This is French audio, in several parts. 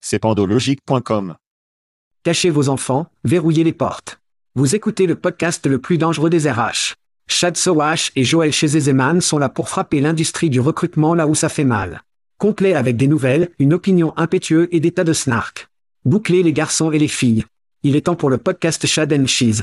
C'est pandologique.com. Cachez vos enfants, verrouillez les portes. Vous écoutez le podcast le plus dangereux des RH. Chad Sowash et Joël Chezeman sont là pour frapper l'industrie du recrutement là où ça fait mal. Complet avec des nouvelles, une opinion impétueuse et des tas de snark. Bouclez les garçons et les filles. Il est temps pour le podcast Chad and Cheese.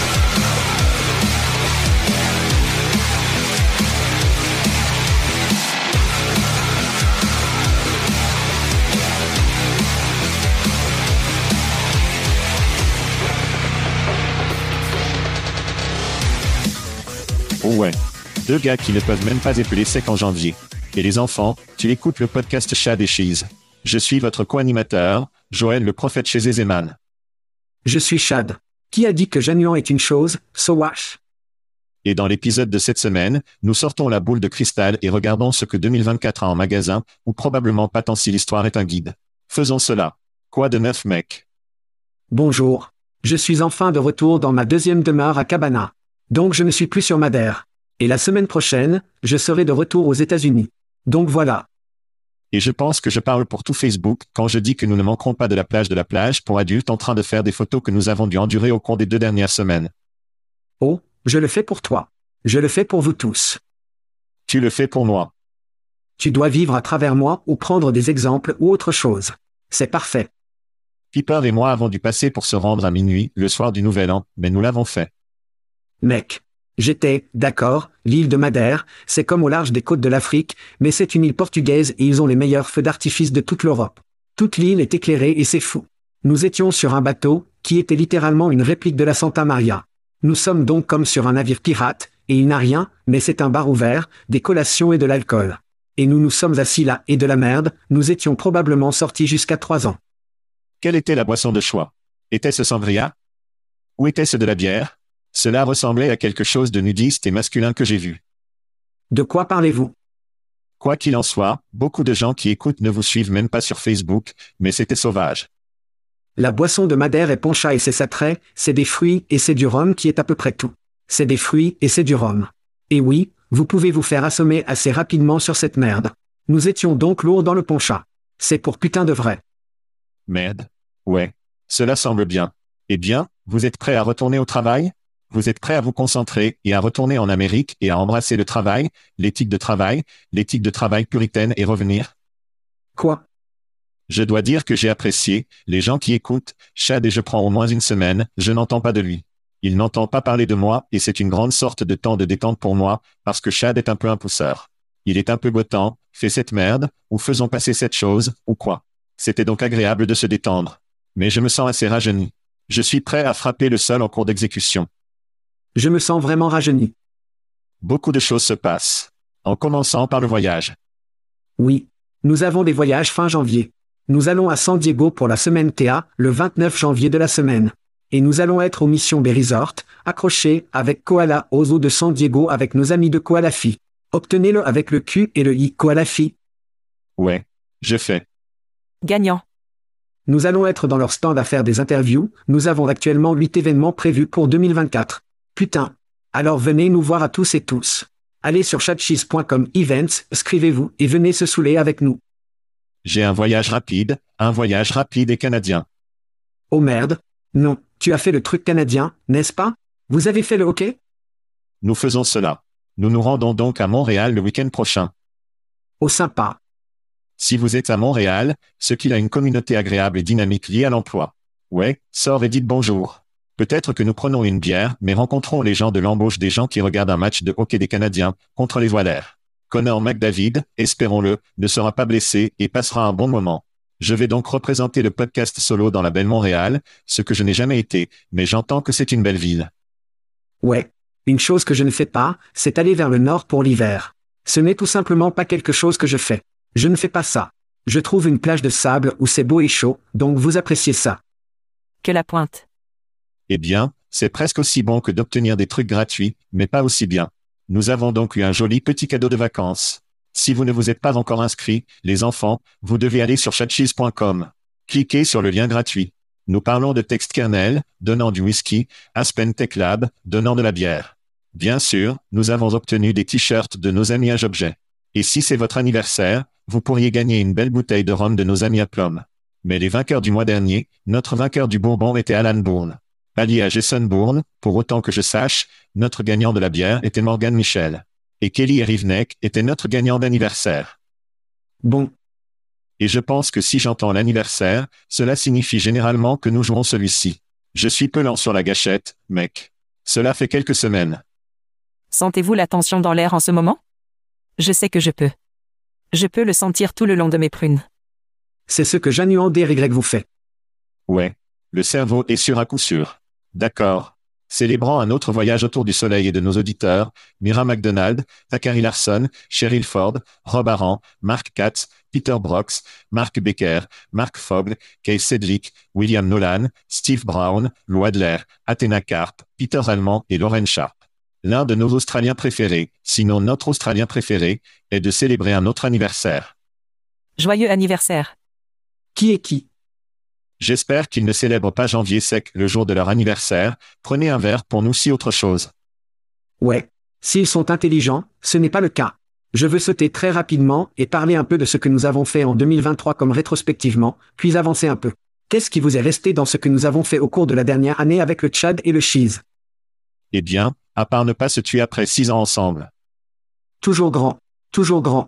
Ouais. Deux gars qui ne peuvent même pas épeler sec en janvier. Et les enfants, tu écoutes le podcast Chad et Cheese. Je suis votre co-animateur, Joël le prophète chez Ezeman. Je suis Chad. Qui a dit que Janion est une chose, Sowash Et dans l'épisode de cette semaine, nous sortons la boule de cristal et regardons ce que 2024 a en magasin, ou probablement pas tant si l'histoire est un guide. Faisons cela. Quoi de neuf, mec? Bonjour. Je suis enfin de retour dans ma deuxième demeure à Cabana. Donc je ne suis plus sur Madère. Et la semaine prochaine, je serai de retour aux États-Unis. Donc voilà. Et je pense que je parle pour tout Facebook quand je dis que nous ne manquerons pas de la plage de la plage pour adultes en train de faire des photos que nous avons dû endurer au cours des deux dernières semaines. Oh, je le fais pour toi. Je le fais pour vous tous. Tu le fais pour moi. Tu dois vivre à travers moi ou prendre des exemples ou autre chose. C'est parfait. Piper et moi avons dû passer pour se rendre à minuit, le soir du Nouvel An, mais nous l'avons fait. Mec. J'étais, d'accord, l'île de Madère, c'est comme au large des côtes de l'Afrique, mais c'est une île portugaise et ils ont les meilleurs feux d'artifice de toute l'Europe. Toute l'île est éclairée et c'est fou. Nous étions sur un bateau, qui était littéralement une réplique de la Santa Maria. Nous sommes donc comme sur un navire pirate, et il n'a rien, mais c'est un bar ouvert, des collations et de l'alcool. Et nous nous sommes assis là, et de la merde, nous étions probablement sortis jusqu'à trois ans. Quelle était la boisson de choix? Était-ce sangria? Ou était-ce de la bière? Cela ressemblait à quelque chose de nudiste et masculin que j'ai vu. De quoi parlez-vous? Quoi qu'il en soit, beaucoup de gens qui écoutent ne vous suivent même pas sur Facebook, mais c'était sauvage. La boisson de Madère est poncha et c'est trait, c'est des fruits et c'est du rhum qui est à peu près tout. C'est des fruits et c'est du rhum. Et oui, vous pouvez vous faire assommer assez rapidement sur cette merde. Nous étions donc lourds dans le poncha. C'est pour putain de vrai. Merde. Ouais. Cela semble bien. Eh bien, vous êtes prêt à retourner au travail? Vous êtes prêt à vous concentrer et à retourner en Amérique et à embrasser le travail, l'éthique de travail, l'éthique de travail puritaine et revenir? Quoi? Je dois dire que j'ai apprécié, les gens qui écoutent, Chad et je prends au moins une semaine, je n'entends pas de lui. Il n'entend pas parler de moi et c'est une grande sorte de temps de détente pour moi, parce que Chad est un peu un pousseur. Il est un peu bottant, fait cette merde, ou faisons passer cette chose, ou quoi. C'était donc agréable de se détendre. Mais je me sens assez rajeuni. Je suis prêt à frapper le sol en cours d'exécution. Je me sens vraiment rajeuni. Beaucoup de choses se passent. En commençant par le voyage. Oui. Nous avons des voyages fin janvier. Nous allons à San Diego pour la semaine TA, le 29 janvier de la semaine. Et nous allons être au Mission Bay Resort, accrochés, avec Koala aux eaux de San Diego avec nos amis de Koalafi. Obtenez-le avec le Q et le I Koalafi. Ouais. Je fais. Gagnant. Nous allons être dans leur stand à faire des interviews, nous avons actuellement 8 événements prévus pour 2024. Putain. Alors venez nous voir à tous et tous. Allez sur chatcheese.com events, inscrivez-vous et venez se saouler avec nous. J'ai un voyage rapide, un voyage rapide et canadien. Oh merde. Non, tu as fait le truc canadien, n'est-ce pas? Vous avez fait le hockey? Nous faisons cela. Nous nous rendons donc à Montréal le week-end prochain. Oh sympa. Si vous êtes à Montréal, ce qu'il a une communauté agréable et dynamique liée à l'emploi. Ouais, sors et dites bonjour. Peut-être que nous prenons une bière, mais rencontrons les gens de l'embauche des gens qui regardent un match de hockey des Canadiens contre les Voilaires. Connor McDavid, espérons-le, ne sera pas blessé et passera un bon moment. Je vais donc représenter le podcast solo dans la belle Montréal, ce que je n'ai jamais été, mais j'entends que c'est une belle ville. Ouais. Une chose que je ne fais pas, c'est aller vers le nord pour l'hiver. Ce n'est tout simplement pas quelque chose que je fais. Je ne fais pas ça. Je trouve une plage de sable où c'est beau et chaud, donc vous appréciez ça. Que la pointe. Eh bien, c'est presque aussi bon que d'obtenir des trucs gratuits, mais pas aussi bien. Nous avons donc eu un joli petit cadeau de vacances. Si vous ne vous êtes pas encore inscrit, les enfants, vous devez aller sur chatcheese.com. Cliquez sur le lien gratuit. Nous parlons de texte kernel, donnant du whisky, Aspen Tech Lab, donnant de la bière. Bien sûr, nous avons obtenu des t-shirts de nos amis à Jobjet. Et si c'est votre anniversaire, vous pourriez gagner une belle bouteille de rhum de nos amis à Plum. Mais les vainqueurs du mois dernier, notre vainqueur du Bourbon était Alan Bourne. Allié à Jason Bourne, pour autant que je sache, notre gagnant de la bière était Morgan Michel. Et Kelly Rivneck était notre gagnant d'anniversaire. Bon. Et je pense que si j'entends l'anniversaire, cela signifie généralement que nous jouerons celui-ci. Je suis peu lent sur la gâchette, mec. Cela fait quelques semaines. Sentez-vous la tension dans l'air en ce moment? Je sais que je peux. Je peux le sentir tout le long de mes prunes. C'est ce que Januan Y vous fait. Ouais. Le cerveau est sûr à coup sûr. D'accord. Célébrant un autre voyage autour du soleil et de nos auditeurs, Mira McDonald, Zachary Larson, Cheryl Ford, Rob Aran, Mark Katz, Peter Brox, Mark Becker, Mark Fogg, Kay Cedric, William Nolan, Steve Brown, Lou Adler, Athena Karp, Peter Allemand et Lauren Sharp. L'un de nos Australiens préférés, sinon notre Australien préféré, est de célébrer un autre anniversaire. Joyeux anniversaire. Qui est qui? J'espère qu'ils ne célèbrent pas janvier sec le jour de leur anniversaire. Prenez un verre pour nous si autre chose. Ouais. S'ils sont intelligents, ce n'est pas le cas. Je veux sauter très rapidement et parler un peu de ce que nous avons fait en 2023 comme rétrospectivement, puis avancer un peu. Qu'est-ce qui vous est resté dans ce que nous avons fait au cours de la dernière année avec le Tchad et le Cheese Eh bien, à part ne pas se tuer après six ans ensemble. Toujours grand. Toujours grand.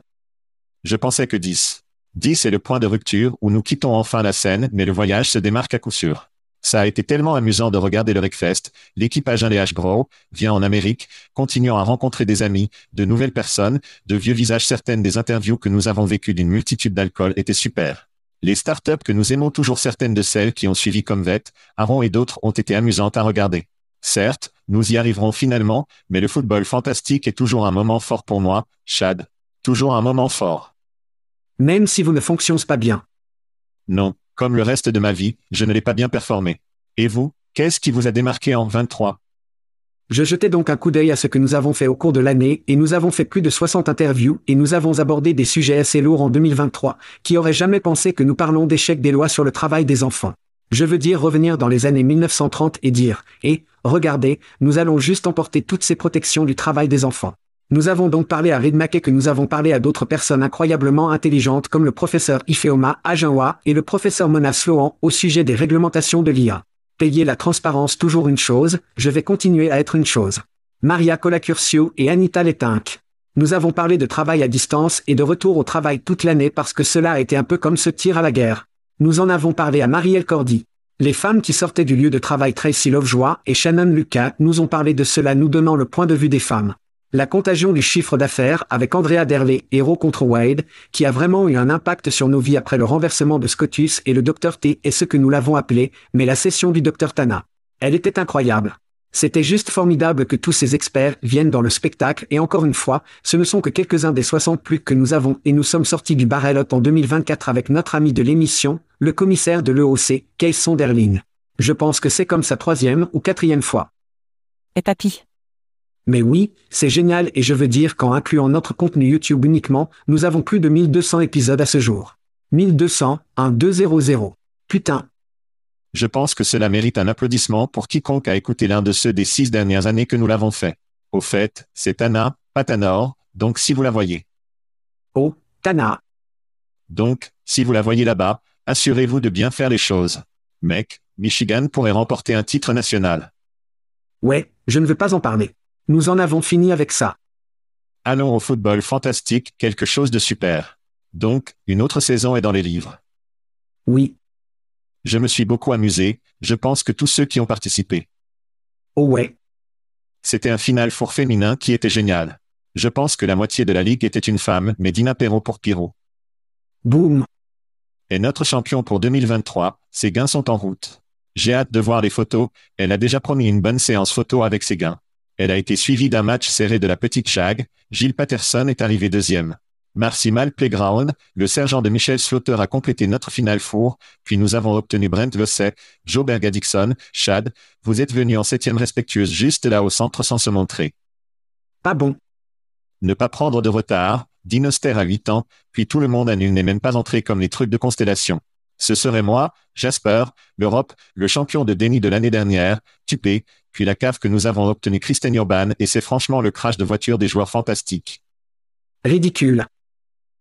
Je pensais que dix. 10 est le point de rupture où nous quittons enfin la scène, mais le voyage se démarque à coup sûr. Ça a été tellement amusant de regarder le Wreckfest, l'équipage H Bro vient en Amérique, continuant à rencontrer des amis, de nouvelles personnes, de vieux visages certaines des interviews que nous avons vécues d'une multitude d'alcool étaient super. Les startups que nous aimons toujours certaines de celles qui ont suivi comme VET, Aaron et d'autres ont été amusantes à regarder. Certes, nous y arriverons finalement, mais le football fantastique est toujours un moment fort pour moi, Chad. Toujours un moment fort. Même si vous ne fonctionnez pas bien. Non, comme le reste de ma vie, je ne l'ai pas bien performé. Et vous, qu'est-ce qui vous a démarqué en 23 Je jetais donc un coup d'œil à ce que nous avons fait au cours de l'année et nous avons fait plus de 60 interviews et nous avons abordé des sujets assez lourds en 2023. Qui aurait jamais pensé que nous parlons d'échecs des lois sur le travail des enfants Je veux dire revenir dans les années 1930 et dire, et, regardez, nous allons juste emporter toutes ces protections du travail des enfants. Nous avons donc parlé à Reed que nous avons parlé à d'autres personnes incroyablement intelligentes comme le professeur Ifeoma Agenwa et le professeur Mona Sloan au sujet des réglementations de l'IA. Payer la transparence toujours une chose, je vais continuer à être une chose. Maria Colacurcio et Anita Letinck. Nous avons parlé de travail à distance et de retour au travail toute l'année parce que cela a été un peu comme ce tir à la guerre. Nous en avons parlé à Marielle Cordy. Les femmes qui sortaient du lieu de travail Tracy Lovejoy et Shannon Lucas nous ont parlé de cela nous donnant le point de vue des femmes. La contagion du chiffre d'affaires avec Andrea Derley, héros contre Wade, qui a vraiment eu un impact sur nos vies après le renversement de Scotus et le Dr T est ce que nous l'avons appelé, mais la session du Dr Tana. Elle était incroyable. C'était juste formidable que tous ces experts viennent dans le spectacle et encore une fois, ce ne sont que quelques-uns des 60 plus que nous avons et nous sommes sortis du Barrelot en 2024 avec notre ami de l'émission, le commissaire de l'EOC, Case Sonderling. Je pense que c'est comme sa troisième ou quatrième fois. Et papy? Mais oui, c'est génial et je veux dire qu'en incluant notre contenu YouTube uniquement, nous avons plus de 1200 épisodes à ce jour. 1200, 1200. Putain. Je pense que cela mérite un applaudissement pour quiconque a écouté l'un de ceux des six dernières années que nous l'avons fait. Au fait, c'est Tana, pas Tanor, donc si vous la voyez. Oh, Tana. Donc, si vous la voyez là-bas, assurez-vous de bien faire les choses. Mec, Michigan pourrait remporter un titre national. Ouais, je ne veux pas en parler. Nous en avons fini avec ça. Allons au football fantastique, quelque chose de super. Donc, une autre saison est dans les livres. Oui. Je me suis beaucoup amusé, je pense que tous ceux qui ont participé. Oh ouais. C'était un final four féminin qui était génial. Je pense que la moitié de la ligue était une femme, mais Dina Perro pour Pyro. Boum. Et notre champion pour 2023, ses gains sont en route. J'ai hâte de voir les photos, elle a déjà promis une bonne séance photo avec ses gains. Elle a été suivie d'un match serré de la petite Chag, Gilles Patterson est arrivé deuxième. Marcy Mal Playground, le sergent de Michel Slaughter a complété notre finale four, puis nous avons obtenu Brent Vosset, Joe Bergadixon, Chad, vous êtes venu en septième respectueuse juste là au centre sans se montrer. Pas bon. Ne pas prendre de retard, Dinoster à 8 ans, puis tout le monde à nul n'est même pas entré comme les trucs de constellation. Ce serait moi, Jasper, l'Europe, le champion de déni de l'année dernière, Tupé, puis la cave que nous avons obtenu Kristen Urban et c'est franchement le crash de voiture des joueurs fantastiques. Ridicule.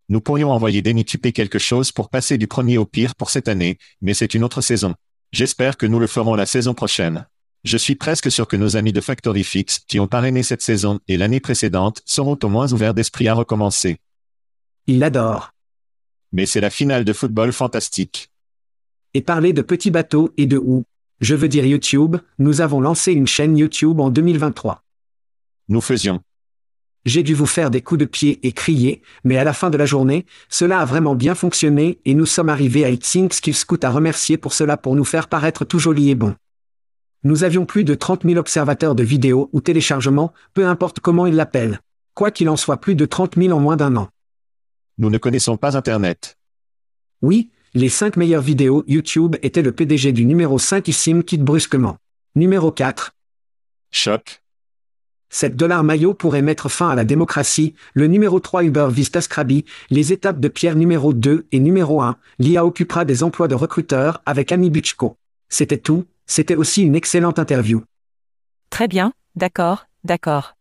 Nous pourrions envoyer Denny Tupé quelque chose pour passer du premier au pire pour cette année, mais c'est une autre saison. J'espère que nous le ferons la saison prochaine. Je suis presque sûr que nos amis de Factory Fix, qui ont parrainé cette saison et l'année précédente, seront au moins ouverts d'esprit à recommencer. Il l'adore. Mais c'est la finale de football fantastique. Et parler de petits bateaux et de où Je veux dire YouTube, nous avons lancé une chaîne YouTube en 2023. Nous faisions. J'ai dû vous faire des coups de pied et crier, mais à la fin de la journée, cela a vraiment bien fonctionné et nous sommes arrivés à It Thinks qu'il Scout à remercier pour cela pour nous faire paraître tout joli et bon. Nous avions plus de 30 000 observateurs de vidéos ou téléchargements, peu importe comment ils l'appellent. Quoi qu'il en soit plus de 30 000 en moins d'un an. Nous ne connaissons pas Internet. Oui, les 5 meilleures vidéos YouTube étaient le PDG du numéro 5 Issim quitte brusquement. Numéro 4. Choc. 7 dollars maillot pourrait mettre fin à la démocratie, le numéro 3 Uber Vista Scraby, les étapes de pierre numéro 2 et numéro 1, l'IA occupera des emplois de recruteur avec Ami Butchko. C'était tout, c'était aussi une excellente interview. Très bien, d'accord, d'accord.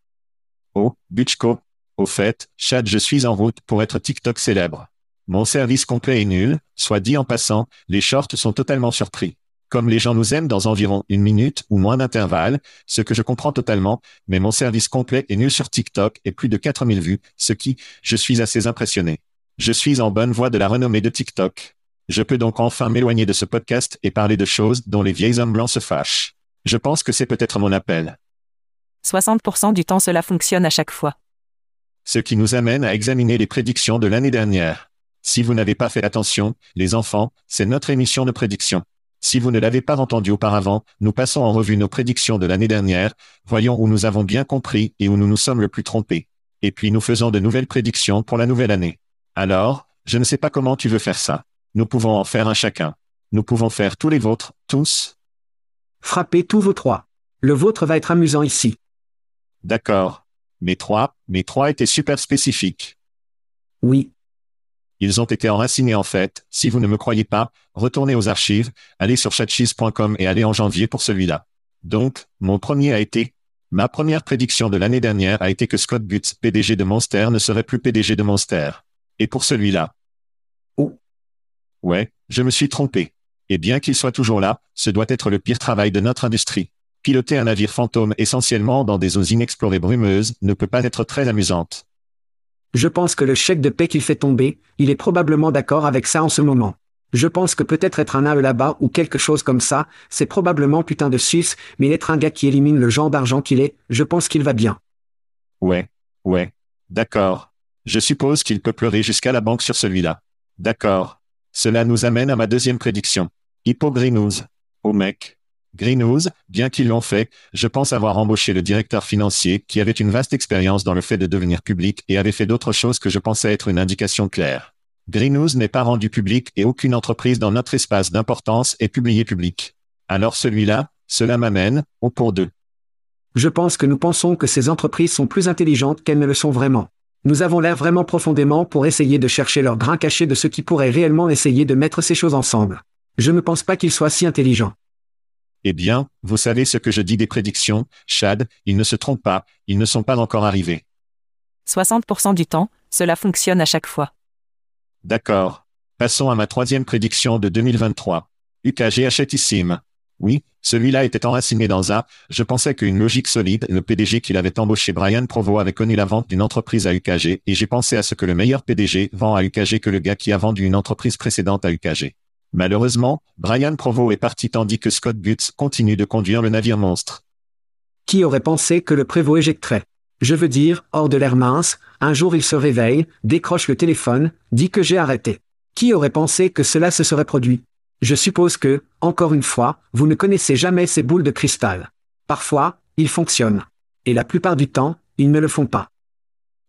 Oh, Butchko. Au fait, Chad, je suis en route pour être TikTok célèbre. Mon service complet est nul, soit dit en passant, les shorts sont totalement surpris. Comme les gens nous aiment dans environ une minute ou moins d'intervalle, ce que je comprends totalement, mais mon service complet est nul sur TikTok et plus de 4000 vues, ce qui, je suis assez impressionné. Je suis en bonne voie de la renommée de TikTok. Je peux donc enfin m'éloigner de ce podcast et parler de choses dont les vieilles hommes blancs se fâchent. Je pense que c'est peut-être mon appel. 60% du temps cela fonctionne à chaque fois. Ce qui nous amène à examiner les prédictions de l'année dernière. Si vous n'avez pas fait attention, les enfants, c'est notre émission de prédiction. Si vous ne l'avez pas entendu auparavant, nous passons en revue nos prédictions de l'année dernière, voyons où nous avons bien compris et où nous nous sommes le plus trompés. Et puis nous faisons de nouvelles prédictions pour la nouvelle année. Alors, je ne sais pas comment tu veux faire ça. Nous pouvons en faire un chacun. Nous pouvons faire tous les vôtres, tous. Frappez tous vos trois. Le vôtre va être amusant ici. D'accord. Mes trois, mes trois étaient super spécifiques. Oui. Ils ont été enracinés en fait. Si vous ne me croyez pas, retournez aux archives, allez sur chatcheese.com et allez en janvier pour celui-là. Donc, mon premier a été, ma première prédiction de l'année dernière a été que Scott Butts, PDG de Monster, ne serait plus PDG de Monster. Et pour celui-là. Oh. Ouais, je me suis trompé. Et bien qu'il soit toujours là, ce doit être le pire travail de notre industrie. Piloter un navire fantôme essentiellement dans des eaux inexplorées brumeuses ne peut pas être très amusante. Je pense que le chèque de paix qu'il fait tomber, il est probablement d'accord avec ça en ce moment. Je pense que peut-être être un AE là-bas ou quelque chose comme ça, c'est probablement putain de Suisse, mais être un gars qui élimine le genre d'argent qu'il est, je pense qu'il va bien. Ouais, ouais. D'accord. Je suppose qu'il peut pleurer jusqu'à la banque sur celui-là. D'accord. Cela nous amène à ma deuxième prédiction. Hippo Greenhouse. Oh mec. Greenhouse, bien qu'ils l'ont fait, je pense avoir embauché le directeur financier qui avait une vaste expérience dans le fait de devenir public et avait fait d'autres choses que je pensais être une indication claire. Greenhouse n'est pas rendu public et aucune entreprise dans notre espace d'importance est publiée public. Alors celui-là, cela m'amène, au pour deux. Je pense que nous pensons que ces entreprises sont plus intelligentes qu'elles ne le sont vraiment. Nous avons l'air vraiment profondément pour essayer de chercher leur grain caché de ce qui pourrait réellement essayer de mettre ces choses ensemble. Je ne pense pas qu'ils soient si intelligents. Eh bien, vous savez ce que je dis des prédictions, Chad, ils ne se trompent pas, ils ne sont pas encore arrivés. 60% du temps, cela fonctionne à chaque fois. D'accord. Passons à ma troisième prédiction de 2023. UKG achètissime. Oui, celui-là était enraciné dans un, je pensais qu'une logique solide, le PDG qu'il avait embauché Brian Provo avait connu la vente d'une entreprise à UKG, et j'ai pensé à ce que le meilleur PDG vend à UKG que le gars qui a vendu une entreprise précédente à UKG. Malheureusement, Brian Provo est parti tandis que Scott Butts continue de conduire le navire monstre. Qui aurait pensé que le prévôt éjecterait? Je veux dire, hors de l'air mince, un jour il se réveille, décroche le téléphone, dit que j'ai arrêté. Qui aurait pensé que cela se serait produit? Je suppose que, encore une fois, vous ne connaissez jamais ces boules de cristal. Parfois, ils fonctionnent. Et la plupart du temps, ils ne le font pas.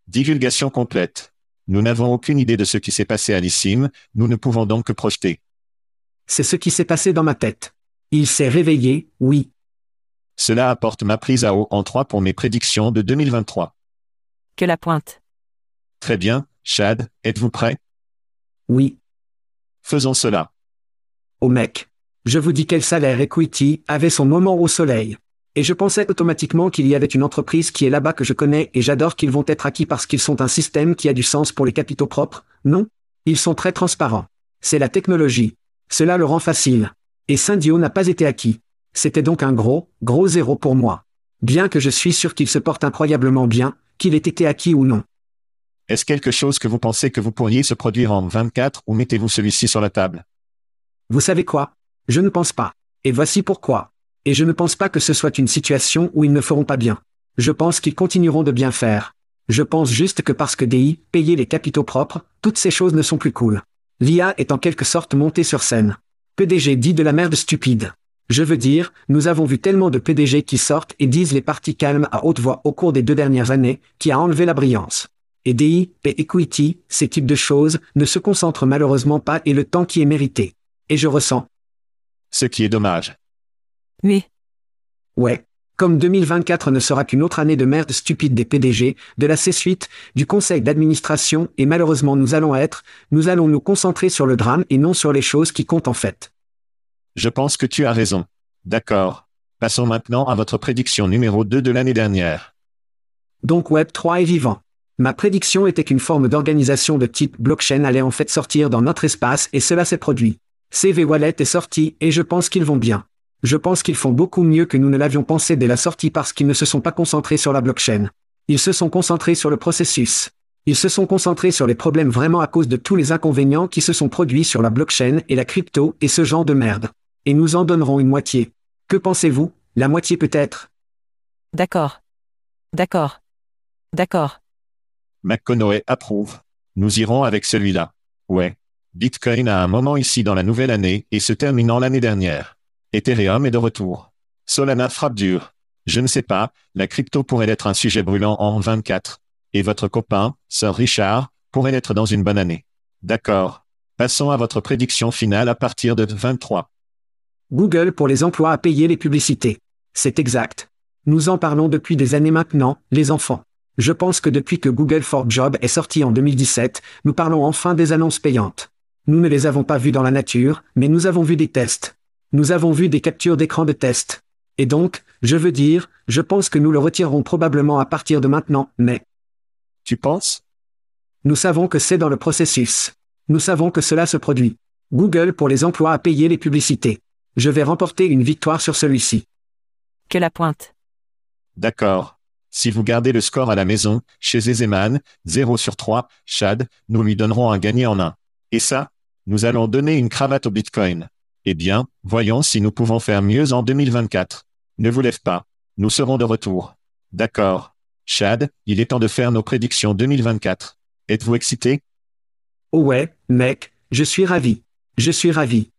Divulgation complète. Nous n'avons aucune idée de ce qui s'est passé à l'ICIM, nous ne pouvons donc que projeter. C'est ce qui s'est passé dans ma tête. Il s'est réveillé, oui. Cela apporte ma prise à haut en 3 pour mes prédictions de 2023. Que la pointe. Très bien, Chad, êtes-vous prêt? Oui. Faisons cela. Oh mec. Je vous dis quel salaire Equity avait son moment au soleil. Et je pensais automatiquement qu'il y avait une entreprise qui est là-bas que je connais et j'adore qu'ils vont être acquis parce qu'ils sont un système qui a du sens pour les capitaux propres, non? Ils sont très transparents. C'est la technologie. Cela le rend facile. Et Syndio n'a pas été acquis. C'était donc un gros, gros zéro pour moi. Bien que je suis sûr qu'il se porte incroyablement bien, qu'il ait été acquis ou non. Est-ce quelque chose que vous pensez que vous pourriez se produire en 24 ou mettez-vous celui-ci sur la table? Vous savez quoi? Je ne pense pas. Et voici pourquoi. Et je ne pense pas que ce soit une situation où ils ne feront pas bien. Je pense qu'ils continueront de bien faire. Je pense juste que parce que DI, payer les capitaux propres, toutes ces choses ne sont plus cool. L'IA est en quelque sorte montée sur scène. PDG dit de la merde stupide. Je veux dire, nous avons vu tellement de PDG qui sortent et disent les parties calmes à haute voix au cours des deux dernières années, qui a enlevé la brillance. Et DI, P Equity, ces types de choses, ne se concentrent malheureusement pas et le temps qui est mérité. Et je ressens. Ce qui est dommage. Oui. Ouais. Comme 2024 ne sera qu'une autre année de merde stupide des PDG, de la C-suite, du conseil d'administration, et malheureusement nous allons être, nous allons nous concentrer sur le drame et non sur les choses qui comptent en fait. Je pense que tu as raison. D'accord. Passons maintenant à votre prédiction numéro 2 de l'année dernière. Donc Web3 est vivant. Ma prédiction était qu'une forme d'organisation de type blockchain allait en fait sortir dans notre espace et cela s'est produit. CV Wallet est sorti et je pense qu'ils vont bien. Je pense qu'ils font beaucoup mieux que nous ne l'avions pensé dès la sortie parce qu'ils ne se sont pas concentrés sur la blockchain. Ils se sont concentrés sur le processus. Ils se sont concentrés sur les problèmes vraiment à cause de tous les inconvénients qui se sont produits sur la blockchain et la crypto et ce genre de merde. Et nous en donnerons une moitié. Que pensez-vous? La moitié peut-être? D'accord. D'accord. D'accord. McConaughey approuve. Nous irons avec celui-là. Ouais. Bitcoin a un moment ici dans la nouvelle année et se terminant l'année dernière. Ethereum est de retour. Solana frappe dur. Je ne sais pas, la crypto pourrait être un sujet brûlant en 24. Et votre copain, Sir Richard, pourrait être dans une bonne année. D'accord. Passons à votre prédiction finale à partir de 23. Google pour les emplois à payer les publicités. C'est exact. Nous en parlons depuis des années maintenant, les enfants. Je pense que depuis que Google for Job est sorti en 2017, nous parlons enfin des annonces payantes. Nous ne les avons pas vues dans la nature, mais nous avons vu des tests. Nous avons vu des captures d'écran de tests. Et donc, je veux dire, je pense que nous le retirerons probablement à partir de maintenant, mais... Tu penses? Nous savons que c'est dans le processus. Nous savons que cela se produit. Google pour les emplois à payer les publicités. Je vais remporter une victoire sur celui-ci. Que la pointe. D'accord. Si vous gardez le score à la maison, chez Ezeman, 0 sur 3, Chad, nous lui donnerons un gagné en un. Et ça Nous allons donner une cravate au Bitcoin. Eh bien, voyons si nous pouvons faire mieux en 2024. Ne vous lève pas. Nous serons de retour. D'accord. Chad, il est temps de faire nos prédictions 2024. Êtes-vous excité? Oh ouais, mec, je suis ravi. Je suis ravi.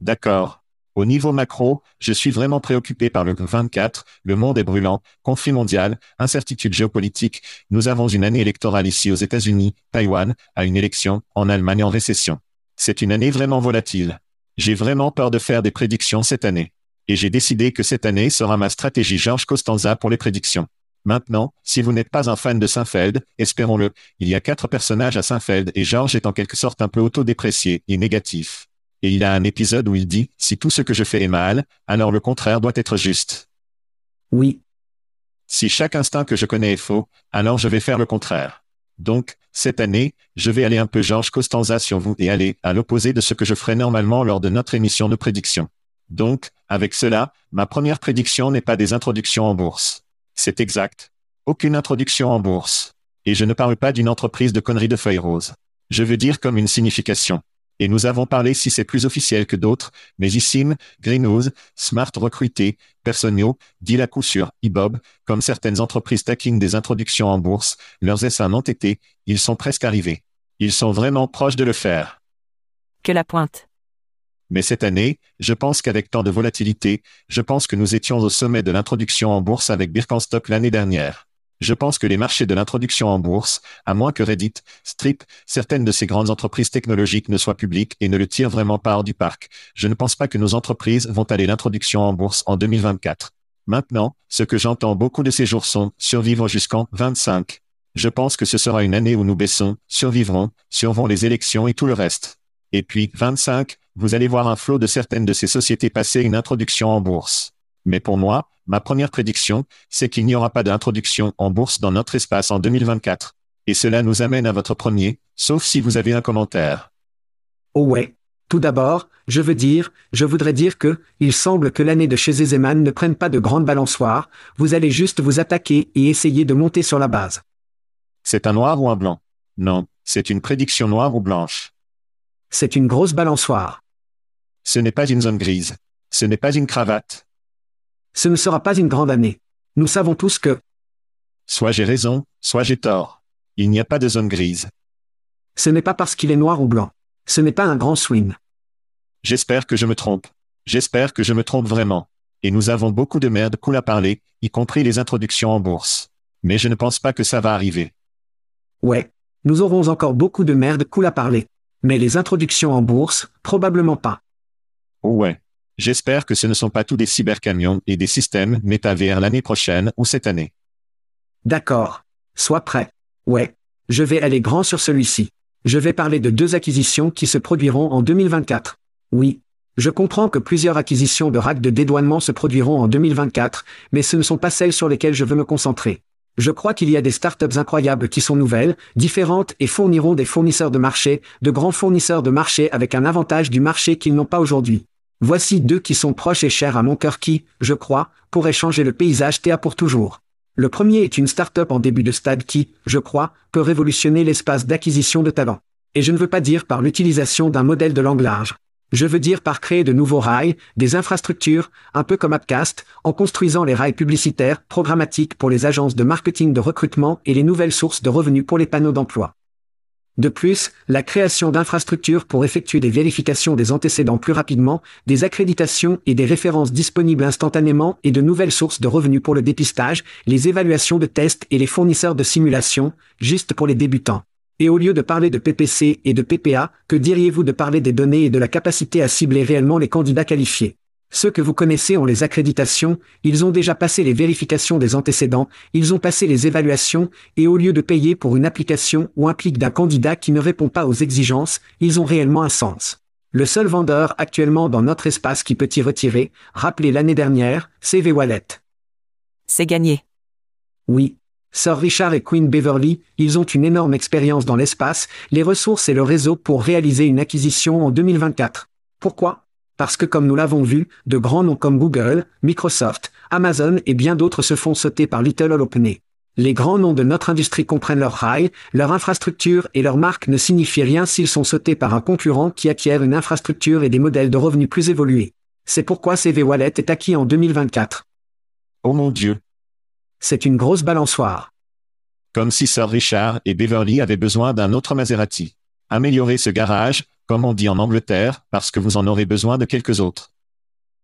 D'accord. Au niveau macro, je suis vraiment préoccupé par le 24, le monde est brûlant, conflit mondial, incertitude géopolitique, nous avons une année électorale ici aux États-Unis, Taïwan, à une élection, en Allemagne en récession. C'est une année vraiment volatile. J'ai vraiment peur de faire des prédictions cette année. Et j'ai décidé que cette année sera ma stratégie Georges Costanza pour les prédictions. Maintenant, si vous n'êtes pas un fan de Seinfeld, espérons-le, il y a quatre personnages à Seinfeld et Georges est en quelque sorte un peu autodéprécié et négatif. Et il a un épisode où il dit, si tout ce que je fais est mal, alors le contraire doit être juste. Oui. Si chaque instinct que je connais est faux, alors je vais faire le contraire. Donc, cette année, je vais aller un peu Georges Costanza sur vous et aller à l'opposé de ce que je ferais normalement lors de notre émission de prédiction. Donc, avec cela, ma première prédiction n'est pas des introductions en bourse. C'est exact. Aucune introduction en bourse. Et je ne parle pas d'une entreprise de conneries de feuilles roses. Je veux dire comme une signification. Et nous avons parlé si c'est plus officiel que d'autres, mais Issim, Greenhouse, Smart Recruité, Personio, à coup sûr, Ibob, comme certaines entreprises taquinent des introductions en bourse, leurs essais ont été, ils sont presque arrivés. Ils sont vraiment proches de le faire. Que la pointe. Mais cette année, je pense qu'avec tant de volatilité, je pense que nous étions au sommet de l'introduction en bourse avec Birkenstock l'année dernière. Je pense que les marchés de l'introduction en bourse, à moins que Reddit, Strip, certaines de ces grandes entreprises technologiques ne soient publiques et ne le tirent vraiment pas hors du parc, je ne pense pas que nos entreprises vont aller l'introduction en bourse en 2024. Maintenant, ce que j'entends beaucoup de ces jours sont survivre jusqu'en 25. Je pense que ce sera une année où nous baissons, survivrons, survons les élections et tout le reste. Et puis, 25, vous allez voir un flot de certaines de ces sociétés passer une introduction en bourse. Mais pour moi, ma première prédiction, c'est qu'il n'y aura pas d'introduction en bourse dans notre espace en 2024. Et cela nous amène à votre premier, sauf si vous avez un commentaire. Oh ouais. Tout d'abord, je veux dire, je voudrais dire que, il semble que l'année de chez Zeman ne prenne pas de grande balançoire, vous allez juste vous attaquer et essayer de monter sur la base. C'est un noir ou un blanc? Non, c'est une prédiction noire ou blanche. C'est une grosse balançoire. Ce n'est pas une zone grise. Ce n'est pas une cravate. Ce ne sera pas une grande année. Nous savons tous que... Soit j'ai raison, soit j'ai tort. Il n'y a pas de zone grise. Ce n'est pas parce qu'il est noir ou blanc. Ce n'est pas un grand swing. J'espère que je me trompe. J'espère que je me trompe vraiment. Et nous avons beaucoup de merde cool à parler, y compris les introductions en bourse. Mais je ne pense pas que ça va arriver. Ouais. Nous aurons encore beaucoup de merde cool à parler. Mais les introductions en bourse, probablement pas. Oh ouais. J'espère que ce ne sont pas tous des cybercamions et des systèmes métavers l'année prochaine ou cette année. D'accord. Sois prêt. Ouais. Je vais aller grand sur celui-ci. Je vais parler de deux acquisitions qui se produiront en 2024. Oui. Je comprends que plusieurs acquisitions de racks de dédouanement se produiront en 2024, mais ce ne sont pas celles sur lesquelles je veux me concentrer. Je crois qu'il y a des startups incroyables qui sont nouvelles, différentes et fourniront des fournisseurs de marché, de grands fournisseurs de marché avec un avantage du marché qu'ils n'ont pas aujourd'hui. Voici deux qui sont proches et chers à mon cœur qui, je crois, pourraient changer le paysage TA pour toujours. Le premier est une start-up en début de stade qui, je crois, peut révolutionner l'espace d'acquisition de talents. Et je ne veux pas dire par l'utilisation d'un modèle de langue large. Je veux dire par créer de nouveaux rails, des infrastructures, un peu comme Appcast, en construisant les rails publicitaires, programmatiques pour les agences de marketing de recrutement et les nouvelles sources de revenus pour les panneaux d'emploi. De plus, la création d'infrastructures pour effectuer des vérifications des antécédents plus rapidement, des accréditations et des références disponibles instantanément et de nouvelles sources de revenus pour le dépistage, les évaluations de tests et les fournisseurs de simulation, juste pour les débutants. Et au lieu de parler de PPC et de PPA, que diriez-vous de parler des données et de la capacité à cibler réellement les candidats qualifiés? Ceux que vous connaissez ont les accréditations, ils ont déjà passé les vérifications des antécédents, ils ont passé les évaluations, et au lieu de payer pour une application ou implique d'un candidat qui ne répond pas aux exigences, ils ont réellement un sens. Le seul vendeur actuellement dans notre espace qui peut y retirer, rappelez l'année dernière, CV Wallet. C'est gagné. Oui. Sir Richard et Queen Beverly, ils ont une énorme expérience dans l'espace, les ressources et le réseau pour réaliser une acquisition en 2024. Pourquoi? Parce que comme nous l'avons vu, de grands noms comme Google, Microsoft, Amazon et bien d'autres se font sauter par Little Openay. Les grands noms de notre industrie comprennent leur rail, leur infrastructure et leur marque ne signifient rien s'ils sont sautés par un concurrent qui acquiert une infrastructure et des modèles de revenus plus évolués. C'est pourquoi CV Wallet est acquis en 2024. Oh mon Dieu. C'est une grosse balançoire. Comme si Sir Richard et Beverly avaient besoin d'un autre Maserati. Améliorer ce garage, comme on dit en Angleterre, parce que vous en aurez besoin de quelques autres.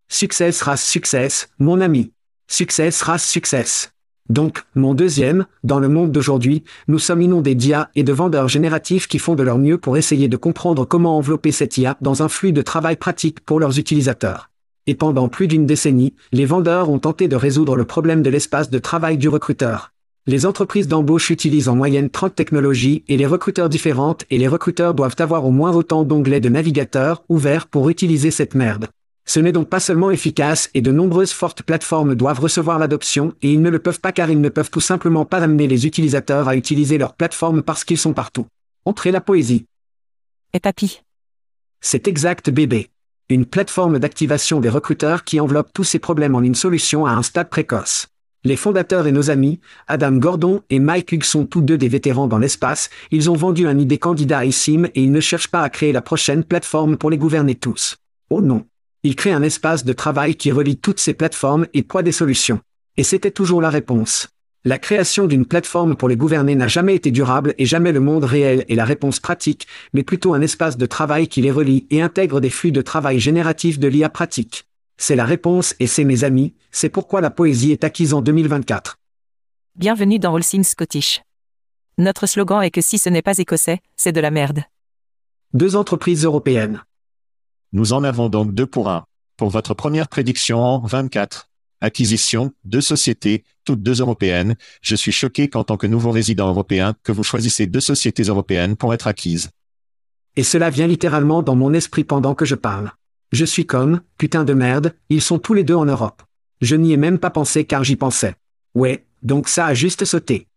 Success race success, mon ami. Success race success. Donc, mon deuxième, dans le monde d'aujourd'hui, nous sommes inondés d'IA et de vendeurs génératifs qui font de leur mieux pour essayer de comprendre comment envelopper cette IA dans un flux de travail pratique pour leurs utilisateurs. Et pendant plus d'une décennie, les vendeurs ont tenté de résoudre le problème de l'espace de travail du recruteur. Les entreprises d'embauche utilisent en moyenne 30 technologies et les recruteurs différentes et les recruteurs doivent avoir au moins autant d'onglets de navigateur ouverts pour utiliser cette merde. Ce n'est donc pas seulement efficace et de nombreuses fortes plateformes doivent recevoir l'adoption et ils ne le peuvent pas car ils ne peuvent tout simplement pas amener les utilisateurs à utiliser leur plateforme parce qu'ils sont partout. Entrez la poésie. Et papy. C'est exact bébé. Une plateforme d'activation des recruteurs qui enveloppe tous ces problèmes en une solution à un stade précoce. Les fondateurs et nos amis, Adam Gordon et Mike Hughes sont tous deux des vétérans dans l'espace, ils ont vendu un idée candidat à ISIM et ils ne cherchent pas à créer la prochaine plateforme pour les gouverner tous. Oh non. Ils créent un espace de travail qui relie toutes ces plateformes et poids des solutions. Et c'était toujours la réponse. La création d'une plateforme pour les gouverner n'a jamais été durable et jamais le monde réel est la réponse pratique, mais plutôt un espace de travail qui les relie et intègre des flux de travail génératifs de l'IA pratique. C'est la réponse et c'est mes amis, c'est pourquoi la poésie est acquise en 2024. Bienvenue dans All Things Scottish. Notre slogan est que si ce n'est pas écossais, c'est de la merde. Deux entreprises européennes. Nous en avons donc deux pour un. Pour votre première prédiction en 24. Acquisition, deux sociétés, toutes deux européennes. Je suis choqué qu'en tant que nouveau résident européen, que vous choisissez deux sociétés européennes pour être acquises. Et cela vient littéralement dans mon esprit pendant que je parle. Je suis comme, putain de merde, ils sont tous les deux en Europe. Je n'y ai même pas pensé car j'y pensais. Ouais, donc ça a juste sauté.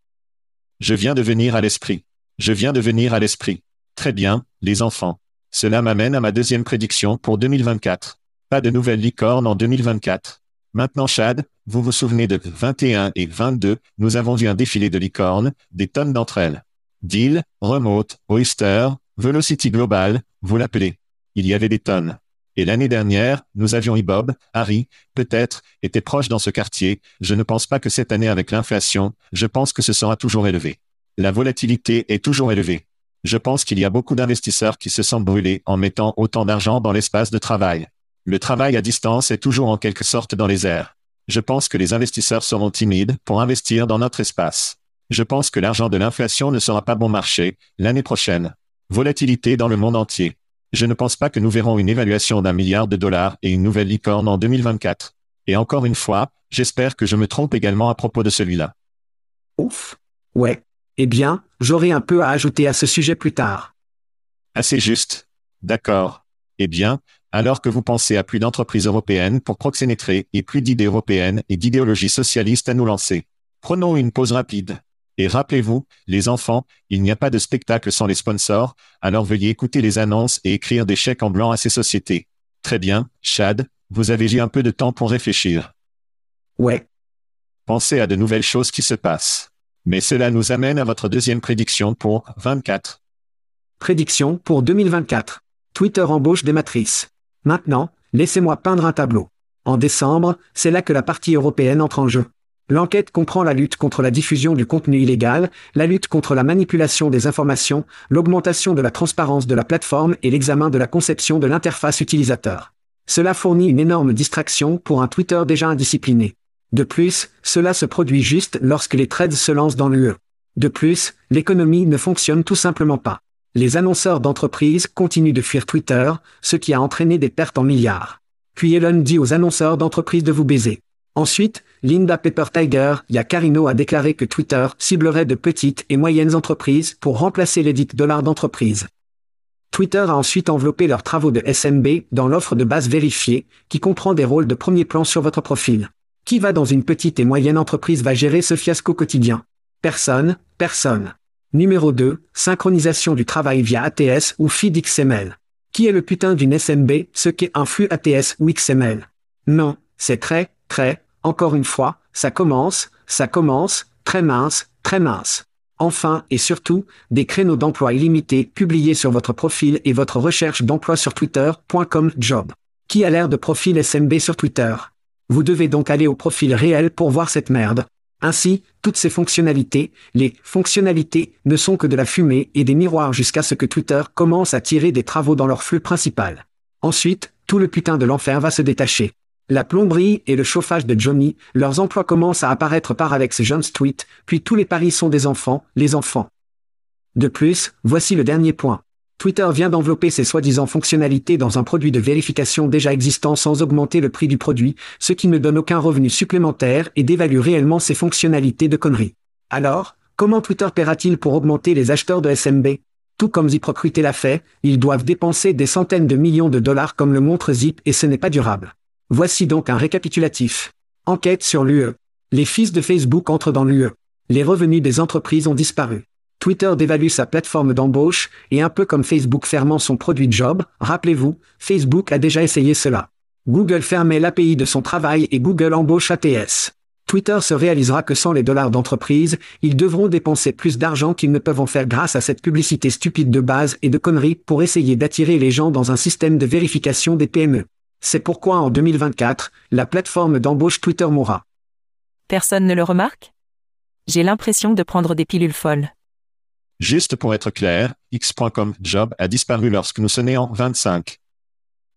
Je viens de venir à l'esprit. Je viens de venir à l'esprit. Très bien, les enfants. Cela m'amène à ma deuxième prédiction pour 2024. Pas de nouvelles licornes en 2024. Maintenant Chad, vous vous souvenez de 21 et 22, nous avons vu un défilé de licornes, des tonnes d'entre elles. Deal, Remote, Oyster, Velocity Global, vous l'appelez. Il y avait des tonnes. Et l'année dernière, nous avions Ibob, Harry, peut-être, était proche dans ce quartier. Je ne pense pas que cette année avec l'inflation, je pense que ce sera toujours élevé. La volatilité est toujours élevée. Je pense qu'il y a beaucoup d'investisseurs qui se sentent brûlés en mettant autant d'argent dans l'espace de travail. Le travail à distance est toujours en quelque sorte dans les airs. Je pense que les investisseurs seront timides pour investir dans notre espace. Je pense que l'argent de l'inflation ne sera pas bon marché l'année prochaine. Volatilité dans le monde entier. Je ne pense pas que nous verrons une évaluation d'un milliard de dollars et une nouvelle licorne en 2024. Et encore une fois, j'espère que je me trompe également à propos de celui-là. Ouf. Ouais. Eh bien, j'aurai un peu à ajouter à ce sujet plus tard. Assez juste. D'accord. Eh bien, alors que vous pensez à plus d'entreprises européennes pour proxénétrer et plus d'idées européennes et d'idéologies socialistes à nous lancer. Prenons une pause rapide. Et rappelez-vous, les enfants, il n'y a pas de spectacle sans les sponsors, alors veuillez écouter les annonces et écrire des chèques en blanc à ces sociétés. Très bien, Chad, vous avez eu un peu de temps pour réfléchir. Ouais. Pensez à de nouvelles choses qui se passent. Mais cela nous amène à votre deuxième prédiction pour 24. Prédiction pour 2024. Twitter embauche des matrices. Maintenant, laissez-moi peindre un tableau. En décembre, c'est là que la partie européenne entre en jeu. L'enquête comprend la lutte contre la diffusion du contenu illégal, la lutte contre la manipulation des informations, l'augmentation de la transparence de la plateforme et l'examen de la conception de l'interface utilisateur. Cela fournit une énorme distraction pour un Twitter déjà indiscipliné. De plus, cela se produit juste lorsque les trades se lancent dans l'UE. De plus, l'économie ne fonctionne tout simplement pas. Les annonceurs d'entreprises continuent de fuir Twitter, ce qui a entraîné des pertes en milliards. Puis Elon dit aux annonceurs d'entreprises de vous baiser. Ensuite, Linda Pepper Tiger, Yacarino a déclaré que Twitter ciblerait de petites et moyennes entreprises pour remplacer les dites dollars d'entreprise. Twitter a ensuite enveloppé leurs travaux de SMB dans l'offre de base vérifiée, qui comprend des rôles de premier plan sur votre profil. Qui va dans une petite et moyenne entreprise va gérer ce fiasco quotidien? Personne, personne. Numéro 2, synchronisation du travail via ATS ou feed XML. Qui est le putain d'une SMB, ce qu'est un flux ATS ou XML Non, c'est très, très, encore une fois, ça commence, ça commence, très mince, très mince. Enfin et surtout, des créneaux d'emploi illimités publiés sur votre profil et votre recherche d'emploi sur twitter.com job. Qui a l'air de profil SMB sur Twitter? Vous devez donc aller au profil réel pour voir cette merde. Ainsi, toutes ces fonctionnalités, les fonctionnalités, ne sont que de la fumée et des miroirs jusqu'à ce que Twitter commence à tirer des travaux dans leur flux principal. Ensuite, tout le putain de l'enfer va se détacher. La plomberie et le chauffage de Johnny, leurs emplois commencent à apparaître par ces jeunes tweets, puis tous les paris sont des enfants, les enfants. De plus, voici le dernier point. Twitter vient d'envelopper ses soi-disant fonctionnalités dans un produit de vérification déjà existant sans augmenter le prix du produit, ce qui ne donne aucun revenu supplémentaire et dévalue réellement ses fonctionnalités de conneries. Alors, comment Twitter paiera-t-il pour augmenter les acheteurs de SMB Tout comme ZipRecruiter l'a fait, ils doivent dépenser des centaines de millions de dollars comme le montre Zip et ce n'est pas durable. Voici donc un récapitulatif. Enquête sur l'UE. Les fils de Facebook entrent dans l'UE. Les revenus des entreprises ont disparu. Twitter dévalue sa plateforme d'embauche, et un peu comme Facebook fermant son produit Job, rappelez-vous, Facebook a déjà essayé cela. Google fermait l'API de son travail et Google embauche ATS. Twitter se réalisera que sans les dollars d'entreprise, ils devront dépenser plus d'argent qu'ils ne peuvent en faire grâce à cette publicité stupide de base et de conneries pour essayer d'attirer les gens dans un système de vérification des PME. C'est pourquoi en 2024, la plateforme d'embauche Twitter mourra. Personne ne le remarque? J'ai l'impression de prendre des pilules folles. Juste pour être clair, X.com Job a disparu lorsque nous sonnions 25.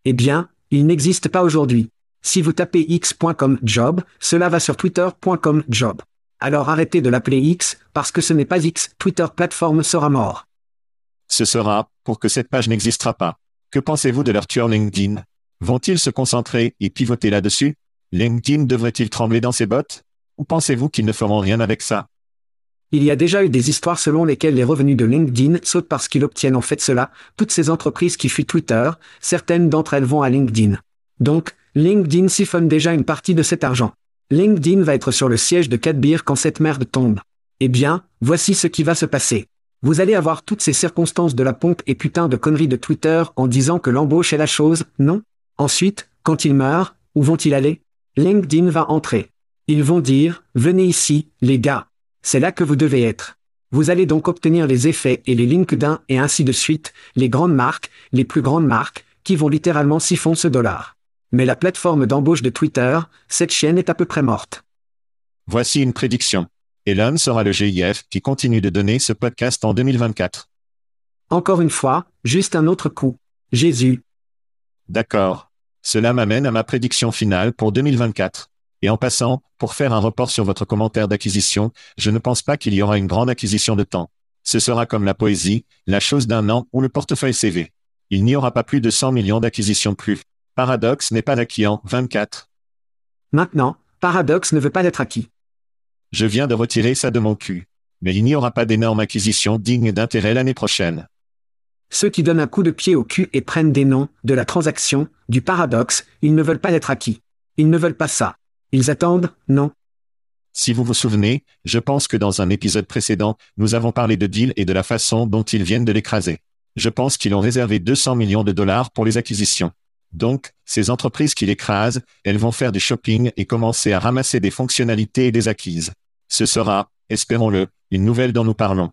Eh bien, il n'existe pas aujourd'hui. Si vous tapez x.com job, cela va sur twitter.com job. Alors arrêtez de l'appeler X, parce que ce n'est pas X, Twitter plateforme sera mort. Ce sera, pour que cette page n'existera pas. Que pensez-vous de leur tueur LinkedIn Vont-ils se concentrer et pivoter là-dessus? LinkedIn devrait-il trembler dans ses bottes? Ou pensez-vous qu'ils ne feront rien avec ça? Il y a déjà eu des histoires selon lesquelles les revenus de LinkedIn sautent parce qu'ils obtiennent en fait cela, toutes ces entreprises qui fuient Twitter, certaines d'entre elles vont à LinkedIn. Donc, LinkedIn siphonne déjà une partie de cet argent. LinkedIn va être sur le siège de Cadbeer quand cette merde tombe. Eh bien, voici ce qui va se passer. Vous allez avoir toutes ces circonstances de la pompe et putain de conneries de Twitter en disant que l'embauche est la chose, non? Ensuite, quand ils meurent, où vont-ils aller? LinkedIn va entrer. Ils vont dire, venez ici, les gars. C'est là que vous devez être. Vous allez donc obtenir les effets et les LinkedIn et ainsi de suite, les grandes marques, les plus grandes marques, qui vont littéralement siphon ce dollar. Mais la plateforme d'embauche de Twitter, cette chaîne est à peu près morte. Voici une prédiction. Elon sera le GIF qui continue de donner ce podcast en 2024. Encore une fois, juste un autre coup. Jésus. D'accord. Cela m'amène à ma prédiction finale pour 2024. Et en passant, pour faire un report sur votre commentaire d'acquisition, je ne pense pas qu'il y aura une grande acquisition de temps. Ce sera comme la poésie, la chose d'un an ou le portefeuille CV. Il n'y aura pas plus de 100 millions d'acquisitions plus. Paradoxe n'est pas acquis en 24. Maintenant, Paradoxe ne veut pas être acquis. Je viens de retirer ça de mon cul. Mais il n'y aura pas d'énorme acquisition digne d'intérêt l'année prochaine. Ceux qui donnent un coup de pied au cul et prennent des noms, de la transaction, du paradoxe, ils ne veulent pas être acquis. Ils ne veulent pas ça. Ils attendent, non. Si vous vous souvenez, je pense que dans un épisode précédent, nous avons parlé de deal et de la façon dont ils viennent de l'écraser. Je pense qu'ils ont réservé 200 millions de dollars pour les acquisitions. Donc, ces entreprises qui l'écrasent, elles vont faire du shopping et commencer à ramasser des fonctionnalités et des acquises. Ce sera, espérons-le, une nouvelle dont nous parlons.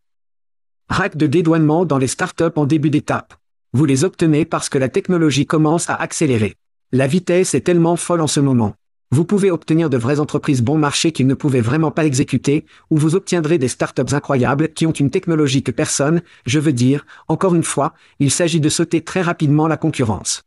Rack de dédouanement dans les startups en début d'étape. Vous les obtenez parce que la technologie commence à accélérer. La vitesse est tellement folle en ce moment. Vous pouvez obtenir de vraies entreprises bon marché qui ne pouvaient vraiment pas exécuter, ou vous obtiendrez des startups incroyables qui ont une technologie que personne, je veux dire, encore une fois, il s'agit de sauter très rapidement la concurrence.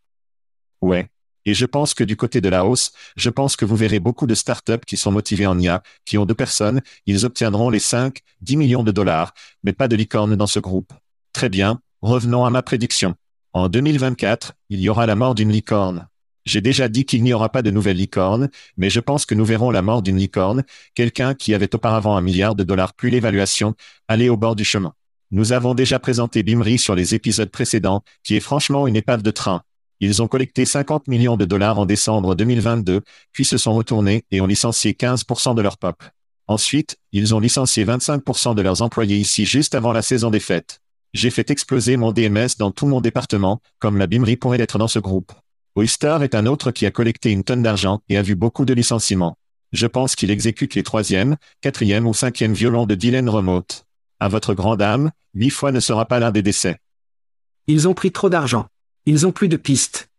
Ouais. Et je pense que du côté de la hausse, je pense que vous verrez beaucoup de startups qui sont motivées en IA, qui ont deux personnes, ils obtiendront les 5, 10 millions de dollars, mais pas de licorne dans ce groupe. Très bien, revenons à ma prédiction. En 2024, il y aura la mort d'une licorne. J'ai déjà dit qu'il n'y aura pas de nouvelle licorne, mais je pense que nous verrons la mort d'une licorne, quelqu'un qui avait auparavant un milliard de dollars plus l'évaluation, aller au bord du chemin. Nous avons déjà présenté Bimri sur les épisodes précédents, qui est franchement une épave de train. Ils ont collecté 50 millions de dollars en décembre 2022, puis se sont retournés et ont licencié 15% de leur pop. Ensuite, ils ont licencié 25% de leurs employés ici juste avant la saison des fêtes. J'ai fait exploser mon DMS dans tout mon département, comme la BIMRI pourrait être dans ce groupe. Oyster est un autre qui a collecté une tonne d'argent et a vu beaucoup de licenciements. Je pense qu'il exécute les troisième, quatrième ou cinquième violons de Dylan Remote. À votre grande âme, huit fois ne sera pas l'un des décès. Ils ont pris trop d'argent. Ils ont plus de pistes.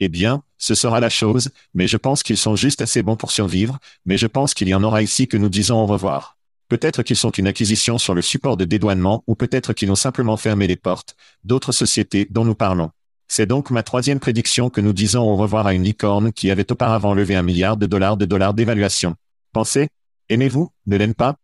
Eh bien, ce sera la chose, mais je pense qu'ils sont juste assez bons pour survivre, mais je pense qu'il y en aura ici que nous disons au revoir. Peut-être qu'ils sont une acquisition sur le support de dédouanement ou peut-être qu'ils ont simplement fermé les portes d'autres sociétés dont nous parlons. C'est donc ma troisième prédiction que nous disons au revoir à une licorne qui avait auparavant levé un milliard de dollars de dollars d'évaluation. Pensez Aimez-vous Ne l'aime pas?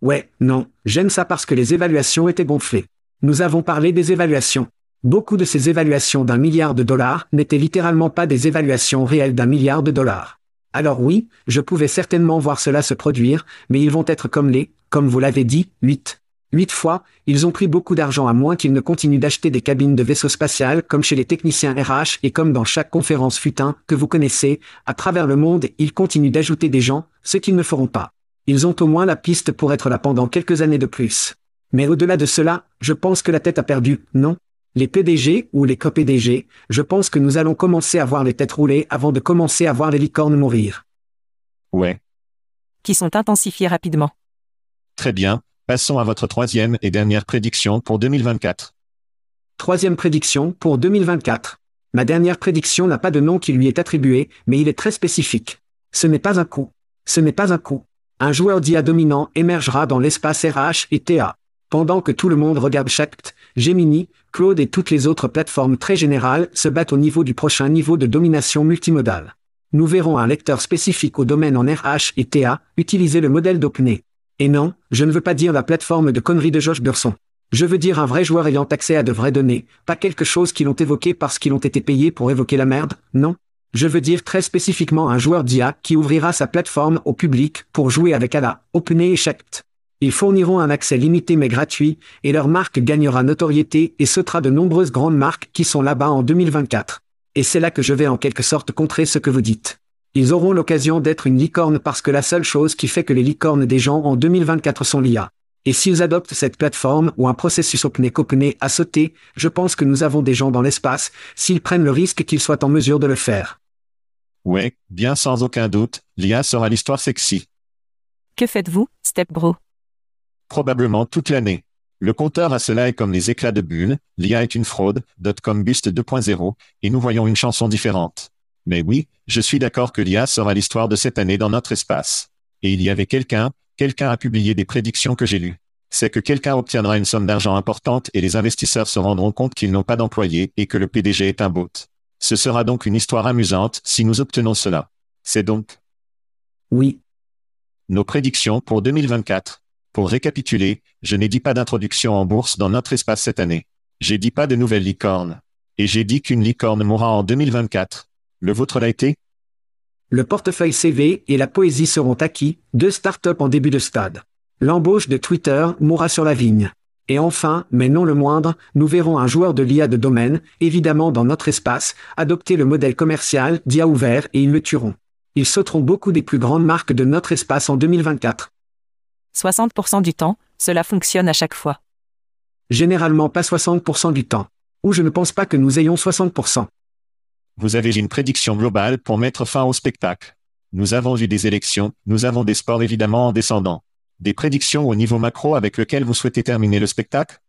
Ouais, non, j'aime ça parce que les évaluations étaient gonflées. Nous avons parlé des évaluations. Beaucoup de ces évaluations d'un milliard de dollars n'étaient littéralement pas des évaluations réelles d'un milliard de dollars. Alors oui, je pouvais certainement voir cela se produire, mais ils vont être comme les, comme vous l'avez dit, 8. Huit fois, ils ont pris beaucoup d'argent à moins qu'ils ne continuent d'acheter des cabines de vaisseaux spatial comme chez les techniciens RH et comme dans chaque conférence futain que vous connaissez, à travers le monde, ils continuent d'ajouter des gens, ce qu'ils ne feront pas. Ils ont au moins la piste pour être là pendant quelques années de plus. Mais au-delà de cela, je pense que la tête a perdu, non? Les PDG ou les co-PDG, je pense que nous allons commencer à voir les têtes rouler avant de commencer à voir les licornes mourir. Ouais. Qui sont intensifiés rapidement. Très bien, passons à votre troisième et dernière prédiction pour 2024. Troisième prédiction pour 2024. Ma dernière prédiction n'a pas de nom qui lui est attribué, mais il est très spécifique. Ce n'est pas un coup. Ce n'est pas un coup. Un joueur d'IA dominant émergera dans l'espace RH et TA. Pendant que tout le monde regarde Shact, Gemini, Claude et toutes les autres plateformes très générales se battent au niveau du prochain niveau de domination multimodale. Nous verrons un lecteur spécifique au domaine en RH et TA utiliser le modèle d'OpenAI. Et non, je ne veux pas dire la plateforme de conneries de Josh Burson. Je veux dire un vrai joueur ayant accès à de vraies données, pas quelque chose qu'ils ont évoqué parce qu'ils ont été payés pour évoquer la merde, non. Je veux dire très spécifiquement un joueur d'IA qui ouvrira sa plateforme au public pour jouer avec ALA, OpenAI et Shact. Ils fourniront un accès limité mais gratuit, et leur marque gagnera notoriété et sautera de nombreuses grandes marques qui sont là-bas en 2024. Et c'est là que je vais en quelque sorte contrer ce que vous dites. Ils auront l'occasion d'être une licorne parce que la seule chose qui fait que les licornes des gens en 2024 sont l'IA. Et s'ils adoptent cette plateforme ou un processus OpenAI qu'OpenAI a sauté, je pense que nous avons des gens dans l'espace, s'ils prennent le risque qu'ils soient en mesure de le faire. Ouais, bien sans aucun doute, l'IA sera l'histoire sexy. Que faites-vous, Stepbro? Probablement toute l'année. Le compteur à cela est comme les éclats de bulles, l'IA est une fraude, .com Bust 2.0, et nous voyons une chanson différente. Mais oui, je suis d'accord que l'IA sera l'histoire de cette année dans notre espace. Et il y avait quelqu'un, quelqu'un a publié des prédictions que j'ai lues. C'est que quelqu'un obtiendra une somme d'argent importante et les investisseurs se rendront compte qu'ils n'ont pas d'employés et que le PDG est un bot. Ce sera donc une histoire amusante si nous obtenons cela. C'est donc Oui, nos prédictions pour 2024. Pour récapituler, je n'ai dit pas d'introduction en bourse dans notre espace cette année. J'ai dit pas de nouvelle licorne. Et j'ai dit qu'une licorne mourra en 2024. Le vôtre l'a été? Le portefeuille CV et la poésie seront acquis, deux startups en début de stade. L'embauche de Twitter mourra sur la vigne. Et enfin, mais non le moindre, nous verrons un joueur de l'IA de domaine, évidemment dans notre espace, adopter le modèle commercial d'IA ouvert et ils le tueront. Ils sauteront beaucoup des plus grandes marques de notre espace en 2024. 60% du temps, cela fonctionne à chaque fois. Généralement pas 60% du temps. Ou je ne pense pas que nous ayons 60%. Vous avez une prédiction globale pour mettre fin au spectacle. Nous avons eu des élections, nous avons des sports évidemment en descendant. Des prédictions au niveau macro avec lequel vous souhaitez terminer le spectacle?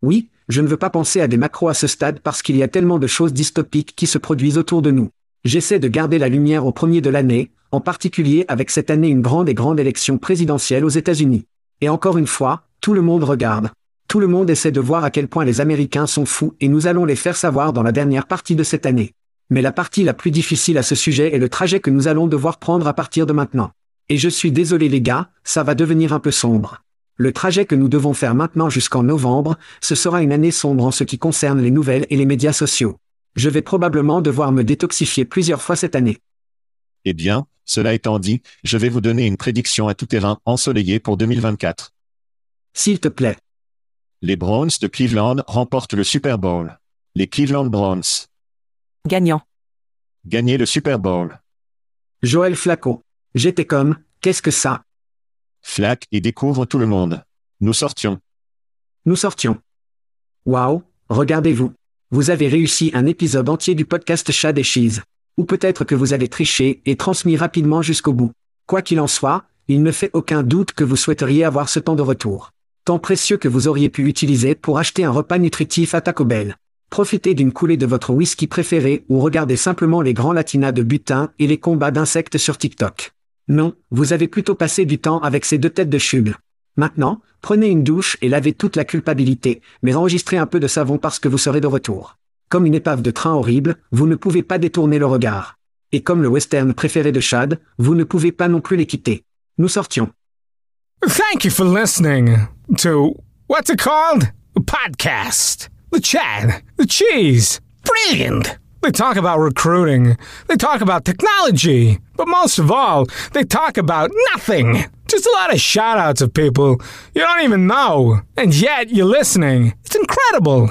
Oui, je ne veux pas penser à des macros à ce stade parce qu'il y a tellement de choses dystopiques qui se produisent autour de nous. J'essaie de garder la lumière au premier de l'année, en particulier avec cette année une grande et grande élection présidentielle aux États-Unis. Et encore une fois, tout le monde regarde. Tout le monde essaie de voir à quel point les Américains sont fous et nous allons les faire savoir dans la dernière partie de cette année. Mais la partie la plus difficile à ce sujet est le trajet que nous allons devoir prendre à partir de maintenant. Et je suis désolé les gars, ça va devenir un peu sombre. Le trajet que nous devons faire maintenant jusqu'en novembre, ce sera une année sombre en ce qui concerne les nouvelles et les médias sociaux. Je vais probablement devoir me détoxifier plusieurs fois cette année. Eh bien, cela étant dit, je vais vous donner une prédiction à tout terrain ensoleillé pour 2024. S'il te plaît. Les Browns de Cleveland remportent le Super Bowl. Les Cleveland Browns. Gagnant. Gagner le Super Bowl. Joël Flacco. J'étais comme, qu'est-ce que ça? Flac et découvre tout le monde. Nous sortions. Nous sortions. Waouh, regardez-vous. Vous avez réussi un épisode entier du podcast Chat et Cheese. Ou peut-être que vous avez triché et transmis rapidement jusqu'au bout. Quoi qu'il en soit, il ne fait aucun doute que vous souhaiteriez avoir ce temps de retour. Temps précieux que vous auriez pu utiliser pour acheter un repas nutritif à Taco Bell. Profitez d'une coulée de votre whisky préféré ou regardez simplement les grands latinas de butin et les combats d'insectes sur TikTok. Non, vous avez plutôt passé du temps avec ces deux têtes de chugle. Maintenant, prenez une douche et lavez toute la culpabilité, mais enregistrez un peu de savon parce que vous serez de retour. Comme une épave de train horrible, vous ne pouvez pas détourner le regard. Et comme le western préféré de Chad, vous ne pouvez pas non plus les quitter. Nous sortions. Thank you for listening to what's it called? A podcast. The Chad, the Cheese. Brilliant. They talk about recruiting. They talk about technology. But most of all, they talk about nothing. Just a lot of shout outs of people you don't even know, and yet you're listening. It's incredible.